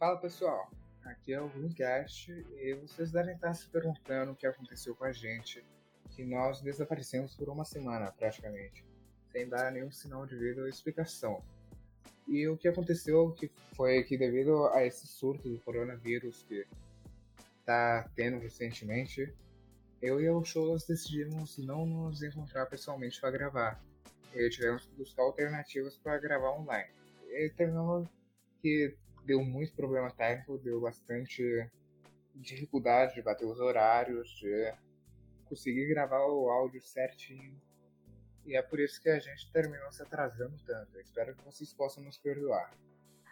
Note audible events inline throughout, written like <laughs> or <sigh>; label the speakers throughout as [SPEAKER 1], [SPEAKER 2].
[SPEAKER 1] Fala pessoal, aqui é o Greencast e vocês devem estar se perguntando o que aconteceu com a gente, que nós desaparecemos por uma semana praticamente, sem dar nenhum sinal de vida ou explicação. E o que aconteceu que foi que devido a esse surto do coronavírus que está tendo recentemente, eu e o Shows decidimos não nos encontrar pessoalmente para gravar. E tivemos que buscar alternativas para gravar online. E terminou que deu muito problema técnico, deu bastante dificuldade de bater os horários, de conseguir gravar o áudio certinho. E é por isso que a gente terminou se atrasando tanto. Eu espero que vocês possam nos perdoar.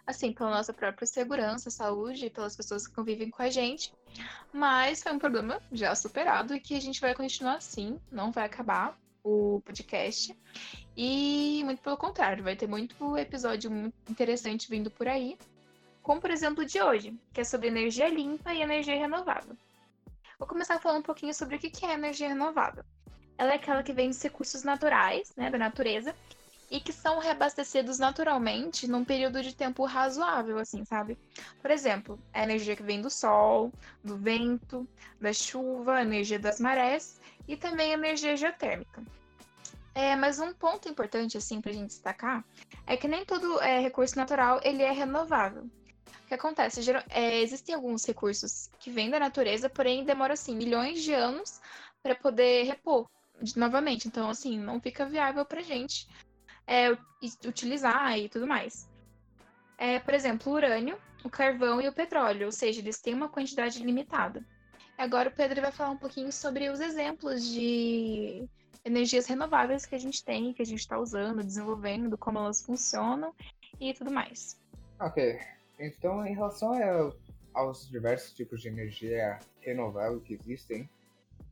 [SPEAKER 2] Assim, pela nossa própria segurança, saúde, pelas pessoas que convivem com a gente. Mas foi um problema já superado e que a gente vai continuar assim, não vai acabar o podcast. E muito pelo contrário, vai ter muito episódio interessante vindo por aí. Como por exemplo o de hoje, que é sobre energia limpa e energia renovável. Vou começar falando um pouquinho sobre o que é energia renovável. Ela é aquela que vem dos recursos naturais, né, da natureza, e que são reabastecidos naturalmente num período de tempo razoável, assim, sabe? Por exemplo, a energia que vem do sol, do vento, da chuva, a energia das marés e também a energia geotérmica. É, mas um ponto importante, assim, pra gente destacar é que nem todo é, recurso natural ele é renovável. O que acontece? Geral, é, existem alguns recursos que vêm da natureza, porém demoram, assim, milhões de anos para poder repor novamente. Então, assim, não fica viável pra gente é, utilizar e tudo mais. É, por exemplo, o urânio, o carvão e o petróleo, ou seja, eles têm uma quantidade limitada. Agora o Pedro vai falar um pouquinho sobre os exemplos de energias renováveis que a gente tem, que a gente está usando, desenvolvendo, como elas funcionam e tudo mais.
[SPEAKER 1] Ok, então em relação a, aos diversos tipos de energia renovável que existem,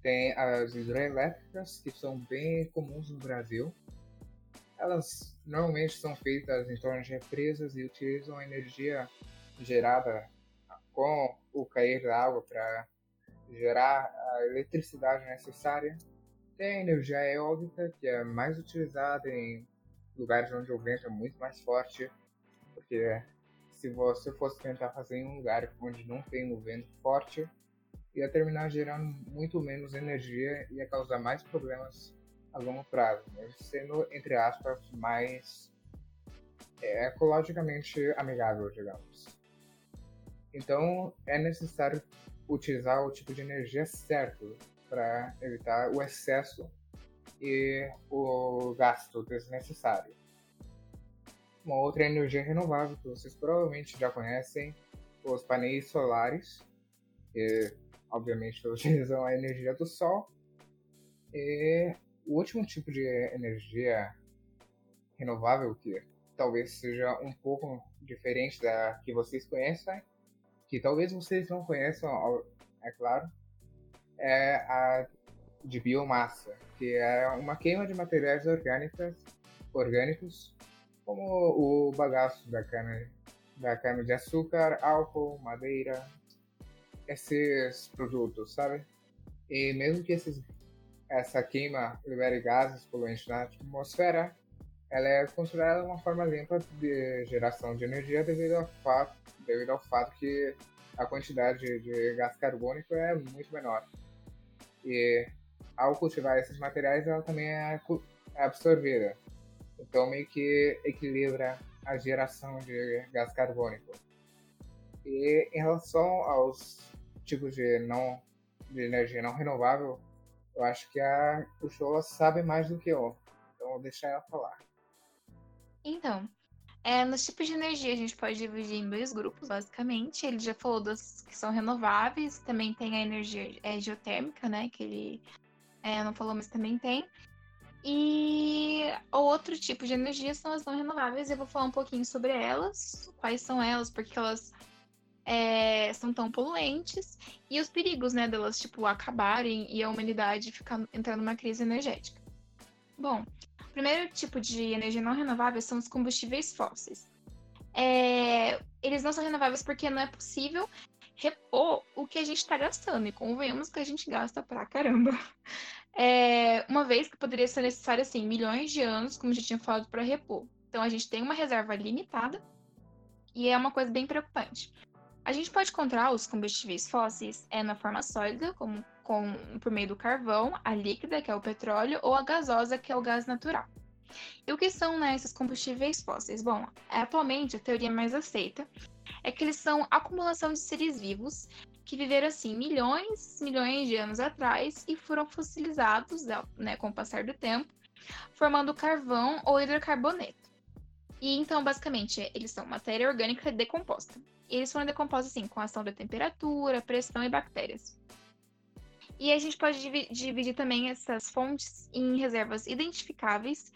[SPEAKER 1] tem as hidrelétricas, que são bem comuns no Brasil, elas normalmente são feitas em torno de represas e utilizam a energia gerada com o cair da água para gerar a eletricidade necessária. Tem a energia eólica, que é mais utilizada em lugares onde o vento é muito mais forte, porque se você fosse tentar fazer em um lugar onde não tem o vento forte, ia terminar gerando muito menos energia e ia causar mais problemas a longo prazo, né? sendo, entre aspas, mais é, ecologicamente amigável, digamos. Então, é necessário utilizar o tipo de energia certo para evitar o excesso e o gasto desnecessário. Uma outra energia renovável que vocês provavelmente já conhecem, os painéis solares, que obviamente utilizam <laughs> a energia do sol, e o último tipo de energia renovável que talvez seja um pouco diferente da que vocês conhecem, que talvez vocês não conheçam, é claro, é a de biomassa, que é uma queima de materiais orgânicas, orgânicos, como o bagaço da cana, da cana de açúcar, álcool, madeira, esses produtos, sabe? E mesmo que esses essa queima libere gases poluentes na atmosfera, ela é considerada uma forma limpa de geração de energia devido ao fato, devido ao fato que a quantidade de gás carbônico é muito menor. E ao cultivar esses materiais, ela também é, é absorvida. Então, meio que equilibra a geração de gás carbônico. E em relação aos tipos de, não, de energia não renovável, eu acho que a Uchoa sabe mais do que eu. Então vou deixar ela falar.
[SPEAKER 2] Então, é, nos tipos de energia a gente pode dividir em dois grupos, basicamente. Ele já falou das que são renováveis, também tem a energia é, geotérmica, né? Que ele é, não falou, mas também tem. E outro tipo de energia são as não renováveis. Eu vou falar um pouquinho sobre elas, quais são elas, porque elas é, são tão poluentes e os perigos, né, delas, tipo, acabarem e a humanidade ficar entrando numa crise energética. Bom, o primeiro tipo de energia não renovável são os combustíveis fósseis. É, eles não são renováveis porque não é possível repor o que a gente está gastando, e convenhamos que a gente gasta pra caramba. <laughs> É, uma vez que poderia ser necessário, assim, milhões de anos, como já tinha falado, para repor. Então a gente tem uma reserva limitada e é uma coisa bem preocupante. A gente pode encontrar os combustíveis fósseis é na forma sólida, como com, por meio do carvão, a líquida, que é o petróleo, ou a gasosa, que é o gás natural. E o que são né, esses combustíveis fósseis? Bom, atualmente a teoria mais aceita é que eles são acumulação de seres vivos que viveram assim milhões, milhões de anos atrás e foram fossilizados né, com o passar do tempo, formando carvão ou hidrocarboneto. E então, basicamente, eles são matéria orgânica decomposta. E eles foram decompostos assim, com a ação da temperatura, pressão e bactérias. E a gente pode dividir também essas fontes em reservas identificáveis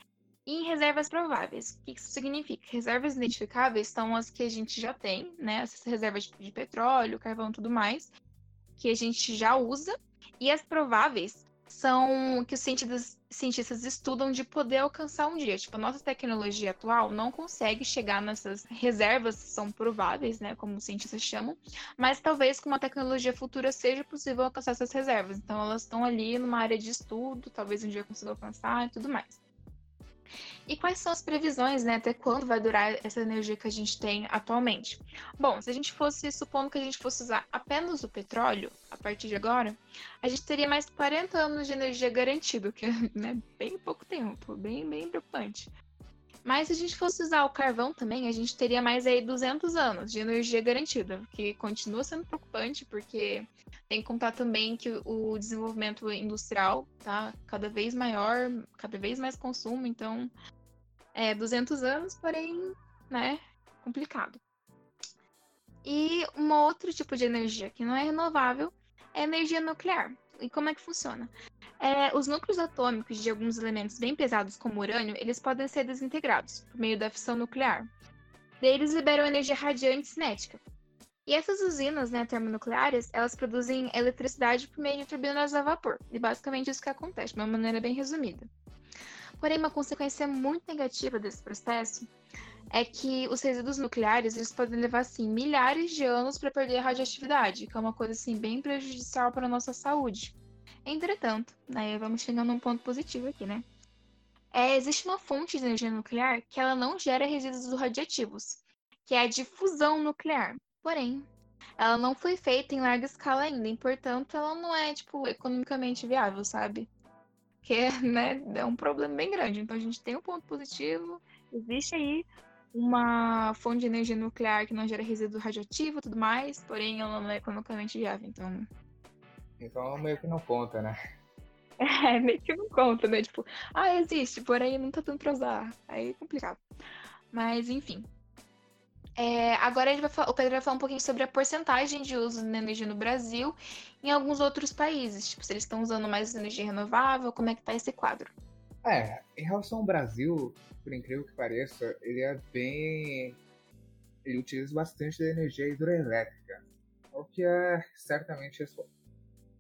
[SPEAKER 2] e em reservas prováveis. O que isso significa? Reservas identificáveis são as que a gente já tem, né? Essas reservas de petróleo, carvão tudo mais, que a gente já usa. E as prováveis são que os cientistas, cientistas estudam de poder alcançar um dia. Tipo, a nossa tecnologia atual não consegue chegar nessas reservas que são prováveis, né, como os cientistas chamam, mas talvez com uma tecnologia futura seja possível alcançar essas reservas. Então, elas estão ali numa área de estudo, talvez um dia consiga alcançar e tudo mais. E quais são as previsões, né? Até quando vai durar essa energia que a gente tem atualmente? Bom, se a gente fosse, supondo que a gente fosse usar apenas o petróleo, a partir de agora, a gente teria mais 40 anos de energia garantido, que é né, bem pouco tempo, bem, bem preocupante. Mas se a gente fosse usar o carvão também, a gente teria mais aí 200 anos de energia garantida, que continua sendo preocupante, porque tem que contar também que o desenvolvimento industrial tá cada vez maior, cada vez mais consumo, então é 200 anos, porém, né, complicado. E um outro tipo de energia que não é renovável é energia nuclear. E como é que funciona? É, os núcleos atômicos de alguns elementos bem pesados, como urânio, eles podem ser desintegrados por meio da fissão nuclear. Daí eles liberam energia radiante cinética. E essas usinas né, termonucleares, elas produzem eletricidade por meio de turbinas a vapor. E basicamente isso que acontece, de uma maneira bem resumida. Porém, uma consequência muito negativa desse processo é que os resíduos nucleares eles podem levar assim milhares de anos para perder a radioatividade, que é uma coisa assim bem prejudicial para a nossa saúde. Entretanto, né, vamos chegando num ponto positivo aqui, né? É, existe uma fonte de energia nuclear que ela não gera resíduos radioativos, que é a difusão nuclear. Porém, ela não foi feita em larga escala ainda, e portanto ela não é tipo economicamente viável, sabe? Que <laughs> né, é um problema bem grande. Então a gente tem um ponto positivo, existe aí uma fonte de energia nuclear que não gera resíduo radioativo e tudo mais, porém ela não é economicamente viável. Então
[SPEAKER 1] então meio que não conta, né? <laughs>
[SPEAKER 2] É, meio que não conta, né? Tipo, ah, existe, porém não tá dando pra usar. Aí é complicado. Mas, enfim. É, agora vai falar, o Pedro vai falar um pouquinho sobre a porcentagem de uso de energia no Brasil e em alguns outros países. Tipo, se eles estão usando mais energia renovável, como é que tá esse quadro?
[SPEAKER 1] É, em relação ao Brasil, por incrível que pareça, ele é bem. Ele utiliza bastante da energia hidroelétrica. O que é certamente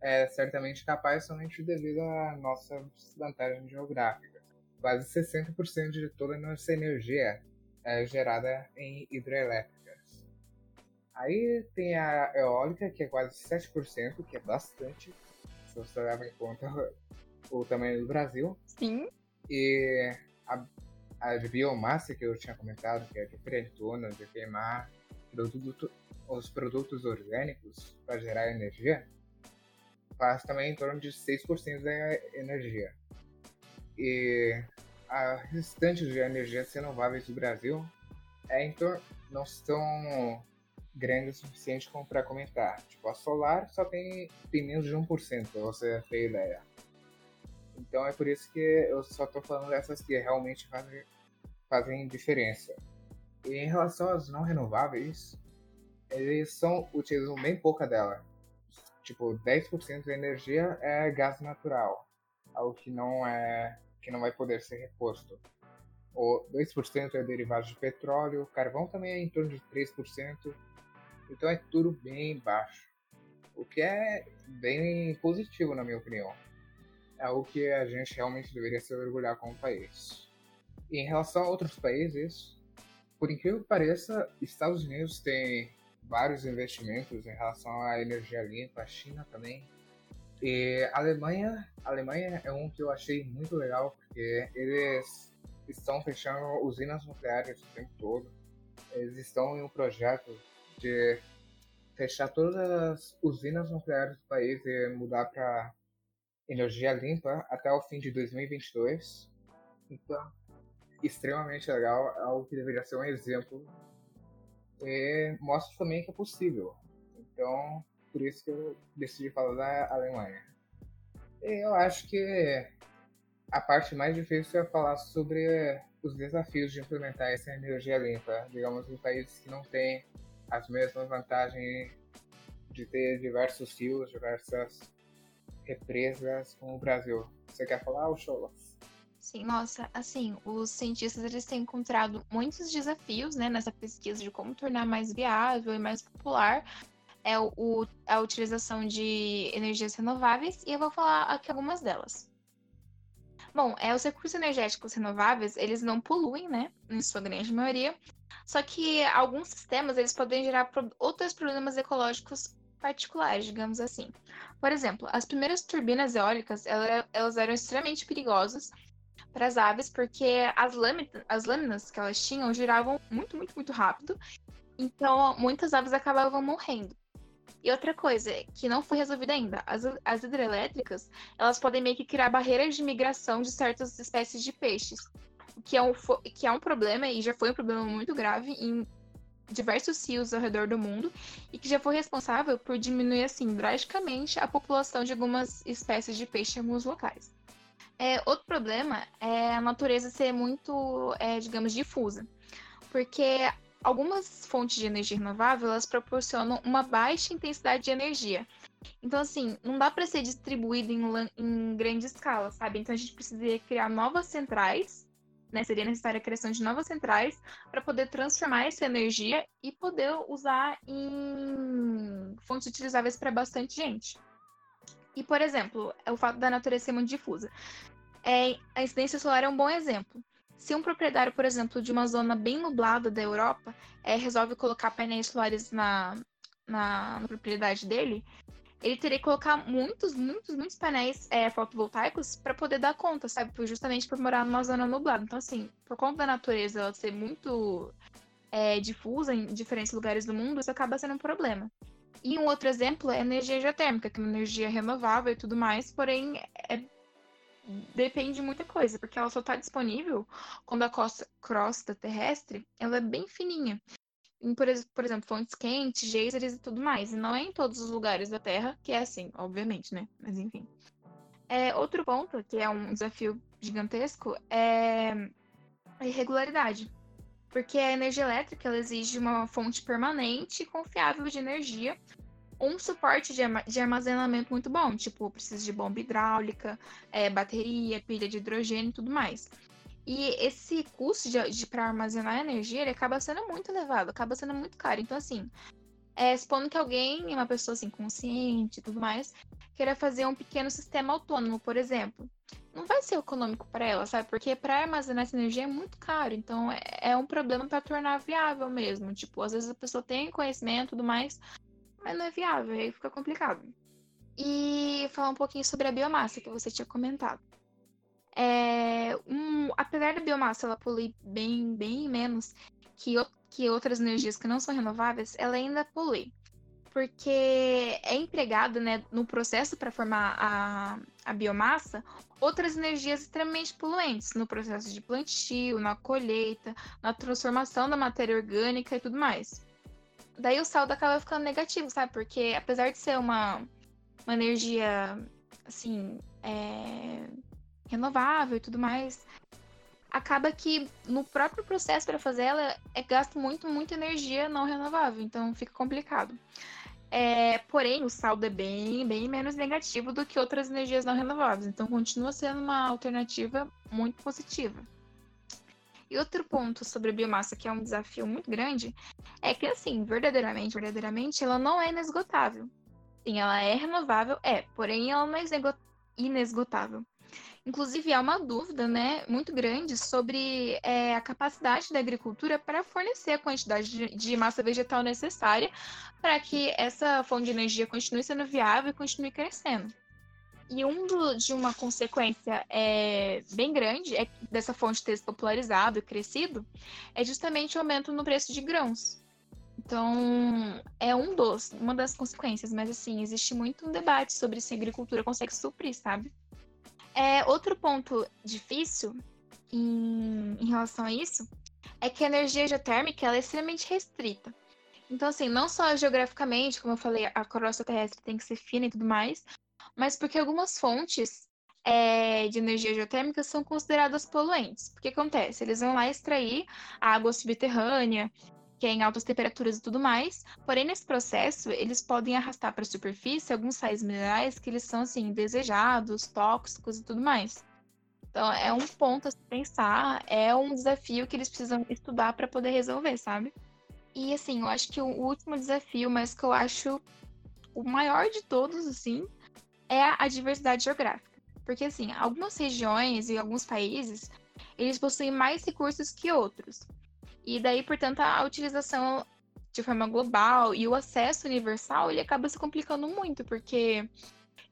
[SPEAKER 1] é certamente capaz somente devido à nossa vantagem geográfica. Quase 60% de toda a nossa energia é gerada em hidrelétricas. Aí tem a eólica, que é quase 7%, que é bastante, se você levar em conta o tamanho do Brasil.
[SPEAKER 2] Sim.
[SPEAKER 1] E a, a de biomassa, que eu tinha comentado, que é de frentona, de queimar produto, os produtos orgânicos para gerar energia, faz também em torno de 6% da energia. E a restante de energias renováveis do Brasil é em não são grandes o suficiente para comentar. Tipo, a solar só tem, tem menos de 1%, para você ter ideia. Então é por isso que eu só estou falando dessas que realmente fazem, fazem diferença. E em relação às não renováveis, eles são utilizam bem pouca dela tipo, 10% da energia é gás natural, algo que não é que não vai poder ser reposto. O 2% é derivado de petróleo, carvão também é em torno de 3%, então é tudo bem baixo. O que é bem positivo, na minha opinião. É o que a gente realmente deveria se orgulhar como país. E em relação a outros países, por incrível que pareça, Estados Unidos tem vários investimentos em relação à energia limpa, a China também. E a Alemanha, a Alemanha é um que eu achei muito legal porque eles estão fechando usinas nucleares o tempo todo. Eles estão em um projeto de fechar todas as usinas nucleares do país e mudar para energia limpa até o fim de 2022. Então, extremamente legal, é algo que deveria ser um exemplo e mostra também que é possível. Então, por isso que eu decidi falar da Alemanha. E eu acho que a parte mais difícil é falar sobre os desafios de implementar essa energia limpa, digamos, em países que não têm as mesmas vantagens de ter diversos rios, diversas represas como o Brasil. Você quer falar, Cholas?
[SPEAKER 2] Sim, nossa, assim, os cientistas eles têm encontrado muitos desafios, né, nessa pesquisa de como tornar mais viável e mais popular é o, a utilização de energias renováveis e eu vou falar aqui algumas delas. Bom, é, os recursos energéticos renováveis, eles não poluem, né, em sua grande maioria, só que alguns sistemas, eles podem gerar outros problemas ecológicos particulares, digamos assim. Por exemplo, as primeiras turbinas eólicas, elas eram extremamente perigosas para as aves, porque as, lâminas, as lâminas que elas tinham giravam muito, muito, muito rápido, então muitas aves acabavam morrendo. E outra coisa que não foi resolvida ainda, as, as hidrelétricas, elas podem meio que criar barreiras de migração de certas espécies de peixes, que é um, que é um problema e já foi um problema muito grave em diversos rios ao redor do mundo e que já foi responsável por diminuir assim drasticamente a população de algumas espécies de peixe em alguns locais. É, outro problema é a natureza ser muito, é, digamos, difusa, porque algumas fontes de energia renovável elas proporcionam uma baixa intensidade de energia. Então, assim, não dá para ser distribuído em, em, grande escala, sabe? Então, a gente precisa criar novas centrais, né? Seria necessária a criação de novas centrais para poder transformar essa energia e poder usar em fontes utilizáveis para bastante gente. E, por exemplo, o fato da natureza ser muito difusa. É, a incidência solar é um bom exemplo. Se um proprietário, por exemplo, de uma zona bem nublada da Europa, é, resolve colocar painéis solares na, na, na, propriedade dele, ele teria que colocar muitos, muitos, muitos painéis é, fotovoltaicos para poder dar conta, sabe? Justamente por morar numa zona nublada. Então, assim, por conta da natureza ela ser muito é, difusa em diferentes lugares do mundo, isso acaba sendo um problema. E um outro exemplo é a energia geotérmica, que é uma energia renovável e tudo mais, porém é depende de muita coisa, porque ela só está disponível quando a costa, crosta terrestre ela é bem fininha. Em, por, por, exemplo, fontes quentes, geysers e tudo mais. E não é em todos os lugares da Terra que é assim, obviamente, né? Mas enfim. É, outro ponto, que é um desafio gigantesco, é a irregularidade. Porque a energia elétrica ela exige uma fonte permanente e confiável de energia um suporte de, armazenamento muito bom, tipo, precisa de bomba hidráulica, é, bateria, pilha de hidrogênio e tudo mais. E esse custo de, de para armazenar energia, ele acaba sendo muito elevado, acaba sendo muito caro. Então, assim, é, supondo que alguém, uma pessoa assim, consciente e tudo mais, queira fazer um pequeno sistema autônomo, por exemplo, não vai ser econômico para ela, sabe? Porque para armazenar essa energia é muito caro. Então, é, é um problema para tornar viável mesmo. Tipo, às vezes a pessoa tem conhecimento e tudo mais, mas não é viável, aí fica complicado. E falar um pouquinho sobre a biomassa que você tinha comentado. É, um, apesar da biomassa ela polui bem, bem menos que, que outras energias que não são renováveis, ela ainda polui. Porque é empregado né, no processo para formar a, a biomassa outras energias extremamente poluentes, no processo de plantio, na colheita, na transformação da matéria orgânica e tudo mais daí o saldo acaba ficando negativo, sabe? Porque apesar de ser uma, uma energia, assim, é, renovável e tudo mais, acaba que no próprio processo para fazer ela é gasto muito, muita energia não renovável, então fica complicado. É, porém, o saldo é bem, bem menos negativo do que outras energias não renováveis, então continua sendo uma alternativa muito positiva. E outro ponto sobre a biomassa, que é um desafio muito grande, é que, assim, verdadeiramente, verdadeiramente, ela não é inesgotável. Sim, ela é renovável, é, porém ela não é inesgotável. Inclusive, há uma dúvida né, muito grande sobre é, a capacidade da agricultura para fornecer a quantidade de, de massa vegetal necessária para que essa fonte de energia continue sendo viável e continue crescendo. E um do, de uma consequência é, bem grande é dessa fonte ter se popularizado e crescido é justamente o aumento no preço de grãos. Então, é um dos, uma das consequências, mas assim, existe muito um debate sobre se a agricultura consegue suprir, sabe? É, outro ponto difícil em, em relação a isso é que a energia geotérmica ela é extremamente restrita. Então, assim, não só geograficamente, como eu falei, a crosta terrestre tem que ser fina e tudo mais, mas porque algumas fontes é, de energia geotérmica são consideradas poluentes. O que acontece? Eles vão lá extrair água subterrânea, que é em altas temperaturas e tudo mais. Porém, nesse processo, eles podem arrastar para a superfície alguns sais minerais que eles são assim desejados, tóxicos e tudo mais. Então, é um ponto a se pensar, é um desafio que eles precisam estudar para poder resolver, sabe? E assim, eu acho que o último desafio, mas que eu acho o maior de todos, assim, é a diversidade geográfica. Porque, assim, algumas regiões e alguns países, eles possuem mais recursos que outros. E daí, portanto, a utilização de forma global e o acesso universal, ele acaba se complicando muito, porque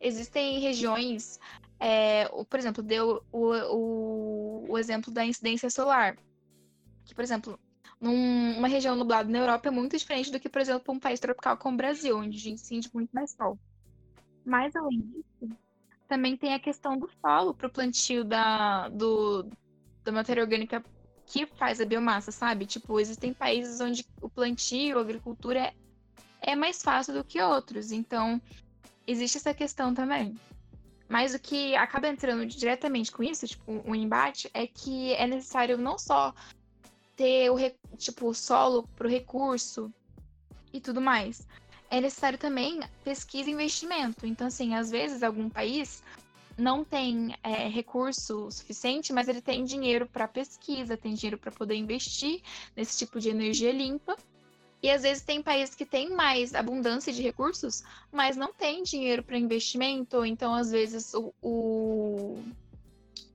[SPEAKER 2] existem regiões, é, por exemplo, deu o, o, o exemplo da incidência solar, que, por exemplo, numa região nublada na Europa é muito diferente do que, por exemplo, um país tropical como o Brasil, onde incide muito mais sol. Mas, além disso, também tem a questão do solo para o plantio da, do, da matéria orgânica que faz a biomassa, sabe? Tipo, existem países onde o plantio, a agricultura é, é mais fácil do que outros. Então, existe essa questão também. Mas o que acaba entrando diretamente com isso, tipo, um embate, é que é necessário não só ter o tipo, solo para o recurso e tudo mais, é necessário também pesquisa e investimento. Então, assim, às vezes algum país não tem é, recurso suficiente, mas ele tem dinheiro para pesquisa, tem dinheiro para poder investir nesse tipo de energia limpa. E às vezes tem países que têm mais abundância de recursos, mas não tem dinheiro para investimento, então às vezes o, o,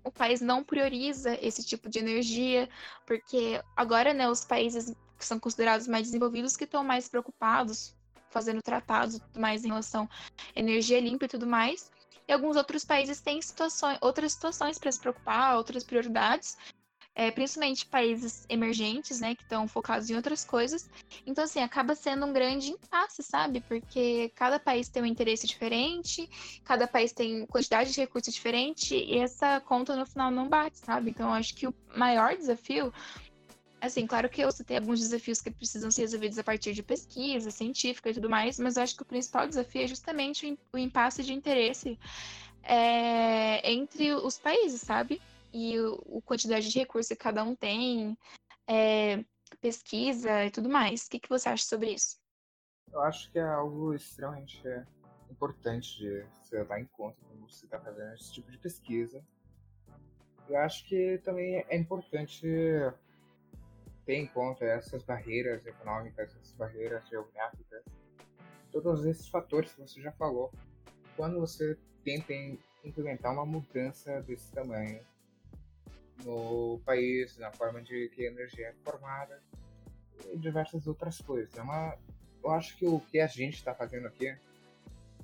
[SPEAKER 2] o, país não prioriza esse tipo de energia, porque agora né, os países que são considerados mais desenvolvidos que estão mais preocupados fazendo tratados mais em relação à energia limpa e tudo mais. E alguns outros países têm situações, outras situações para se preocupar, outras prioridades, é, principalmente países emergentes, né, que estão focados em outras coisas. Então, assim, acaba sendo um grande impasse, sabe? Porque cada país tem um interesse diferente, cada país tem quantidade de recursos diferente, e essa conta no final não bate, sabe? Então, acho que o maior desafio Assim, claro que eu citei alguns desafios que precisam ser resolvidos a partir de pesquisa científica e tudo mais, mas eu acho que o principal desafio é justamente o impasse de interesse é, entre os países, sabe? E a quantidade de recursos que cada um tem, é, pesquisa e tudo mais. O que, que você acha sobre isso?
[SPEAKER 1] Eu acho que é algo extremamente importante de se levar em conta quando você está fazendo esse tipo de pesquisa. Eu acho que também é importante ter em conta essas barreiras econômicas, essas barreiras geográficas, todos esses fatores que você já falou, quando você tenta implementar uma mudança desse tamanho no país, na forma de que a energia é formada e diversas outras coisas. É uma, eu acho que o que a gente está fazendo aqui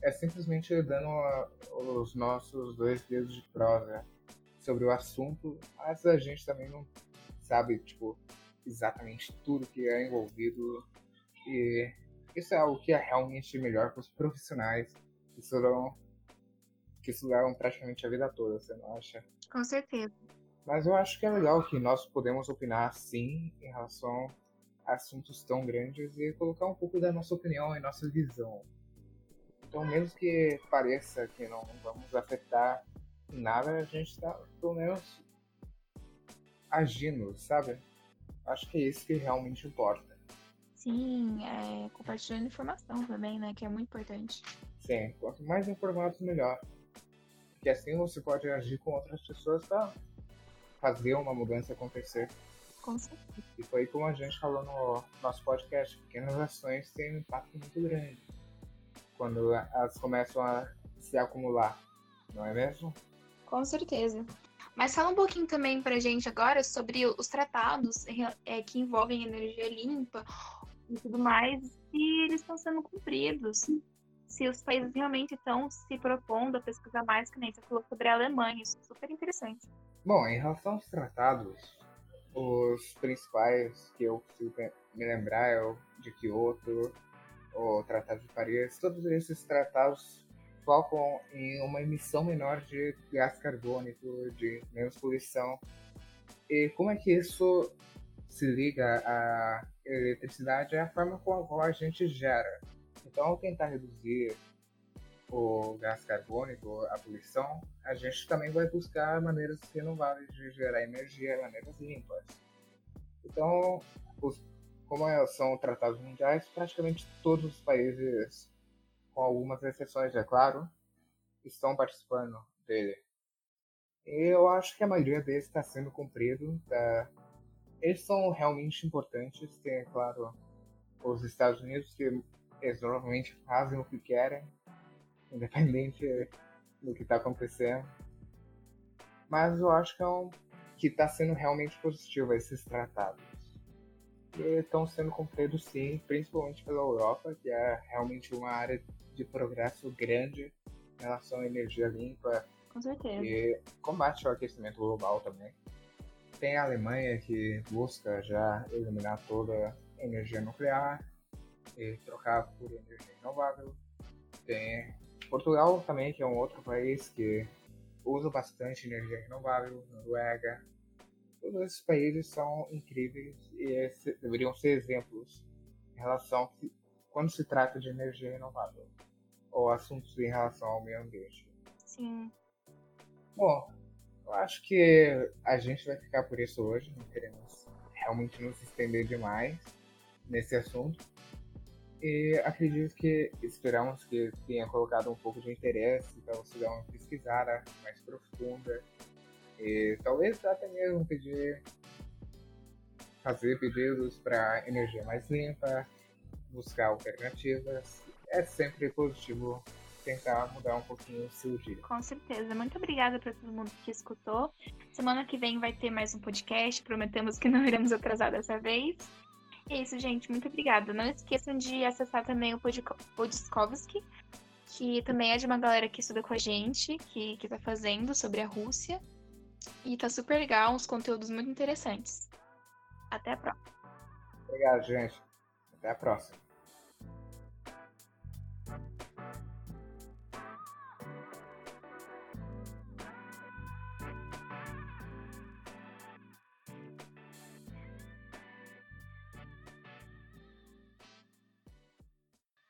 [SPEAKER 1] é simplesmente dando a, os nossos dois dedos de prosa sobre o assunto, mas a gente também não sabe, tipo, exatamente tudo que é envolvido. E isso é algo que é realmente melhor para os profissionais que estudaram, que estudaram praticamente a vida toda, você não acha?
[SPEAKER 2] Com certeza.
[SPEAKER 1] Mas eu acho que é legal que nós podemos opinar sim em relação a assuntos tão grandes e colocar um pouco da nossa opinião e nossa visão. Então, mesmo que pareça que não vamos afetar nada, a gente está pelo menos agindo, sabe? Acho que é isso que realmente importa.
[SPEAKER 2] Sim, é, compartilhando informação também, né? Que é muito importante.
[SPEAKER 1] Sim, quanto mais informados, melhor. Porque assim você pode agir com outras pessoas para fazer uma mudança acontecer.
[SPEAKER 2] Com certeza.
[SPEAKER 1] E foi como a gente falou no nosso podcast, pequenas ações têm um impacto muito grande quando elas começam a se acumular, não é mesmo?
[SPEAKER 2] Com certeza. Mas fala um pouquinho também para a gente agora sobre os tratados é, que envolvem energia limpa e tudo mais, se eles estão sendo cumpridos, se os países realmente estão se propondo a pesquisar mais, que nem você falou sobre a Alemanha, isso é super interessante.
[SPEAKER 1] Bom, em relação aos tratados, os principais que eu consigo me lembrar é o de Kyoto, o Tratado de Paris, todos esses tratados focam em uma emissão menor de gás carbônico, de menos poluição. E como é que isso se liga à eletricidade? É a forma com a qual a gente gera. Então, ao tentar reduzir o gás carbônico, a poluição, a gente também vai buscar maneiras renováveis de gerar energia, maneiras limpas. Então, os, como é, são tratados mundiais, praticamente todos os países, com algumas exceções, é claro, estão participando dele. Eu acho que a maioria deles está sendo cumprido. Tá? Eles são realmente importantes. Tem, é claro, os Estados Unidos, que eles normalmente fazem o que querem, <laughs> independente do que está acontecendo. Mas eu acho que é um, está sendo realmente positivo esses tratados. Estão sendo cumpridos sim, principalmente pela Europa, que é realmente uma área de progresso grande em relação à energia limpa.
[SPEAKER 2] Com certeza.
[SPEAKER 1] E combate ao aquecimento global também. Tem a Alemanha que busca já eliminar toda a energia nuclear e trocar por energia renovável. Tem Portugal também, que é um outro país que usa bastante energia renovável, Noruega. Todos esses países são incríveis e deveriam ser exemplos em relação a quando se trata de energia renovável ou assuntos em relação ao meio ambiente.
[SPEAKER 2] Sim.
[SPEAKER 1] Bom, eu acho que a gente vai ficar por isso hoje, não queremos realmente nos estender demais nesse assunto. E acredito que esperamos que tenha colocado um pouco de interesse para você dar uma pesquisada mais profunda. E talvez até mesmo pedir fazer pedidos para energia mais limpa, buscar alternativas. É sempre positivo tentar mudar um pouquinho o seu dia.
[SPEAKER 2] Com certeza. Muito obrigada para todo mundo que escutou. Semana que vem vai ter mais um podcast. Prometemos que não iremos atrasar dessa vez. É isso, gente. Muito obrigada. Não esqueçam de acessar também o Podiskovski, que também é de uma galera que estuda com a gente, que, que tá fazendo sobre a Rússia. E tá super legal, uns conteúdos muito interessantes. Até a próxima.
[SPEAKER 1] Obrigado, gente. Até a próxima.